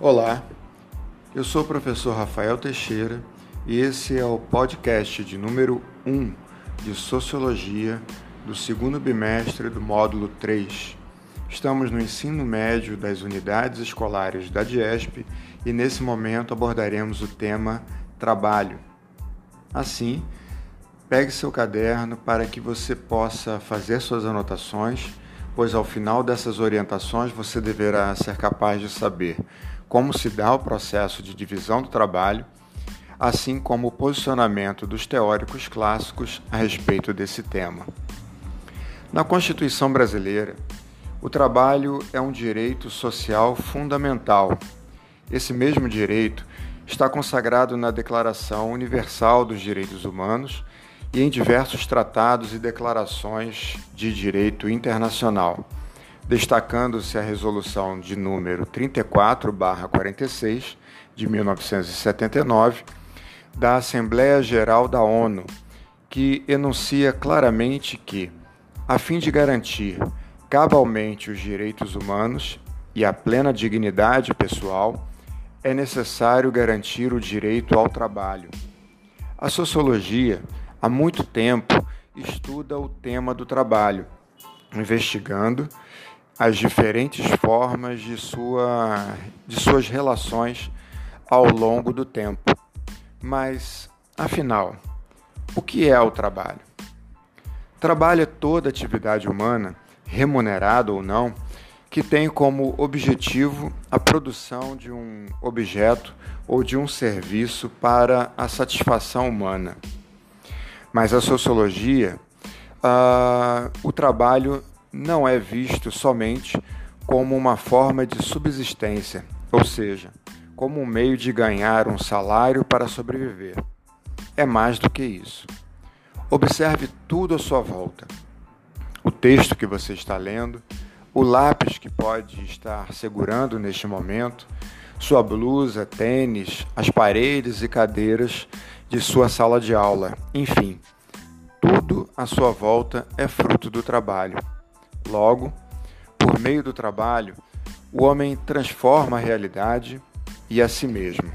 Olá, eu sou o professor Rafael Teixeira e esse é o podcast de número 1 de Sociologia do segundo bimestre do módulo 3. Estamos no ensino médio das unidades escolares da DIESP e nesse momento abordaremos o tema trabalho. Assim, pegue seu caderno para que você possa fazer suas anotações, pois ao final dessas orientações você deverá ser capaz de saber como se dá o processo de divisão do trabalho, assim como o posicionamento dos teóricos clássicos a respeito desse tema. Na Constituição brasileira, o trabalho é um direito social fundamental. Esse mesmo direito está consagrado na Declaração Universal dos Direitos Humanos e em diversos tratados e declarações de direito internacional destacando-se a resolução de número 34/46 de 1979 da Assembleia Geral da ONU, que enuncia claramente que, a fim de garantir cabalmente os direitos humanos e a plena dignidade pessoal, é necessário garantir o direito ao trabalho. A sociologia, há muito tempo, estuda o tema do trabalho, investigando as diferentes formas de, sua, de suas relações ao longo do tempo. Mas, afinal, o que é o trabalho? Trabalho é toda atividade humana, remunerada ou não, que tem como objetivo a produção de um objeto ou de um serviço para a satisfação humana. Mas a sociologia, uh, o trabalho não é visto somente como uma forma de subsistência, ou seja, como um meio de ganhar um salário para sobreviver. É mais do que isso. Observe tudo à sua volta. O texto que você está lendo, o lápis que pode estar segurando neste momento, sua blusa, tênis, as paredes e cadeiras de sua sala de aula, enfim, tudo à sua volta é fruto do trabalho. Logo, por meio do trabalho, o homem transforma a realidade e a si mesmo.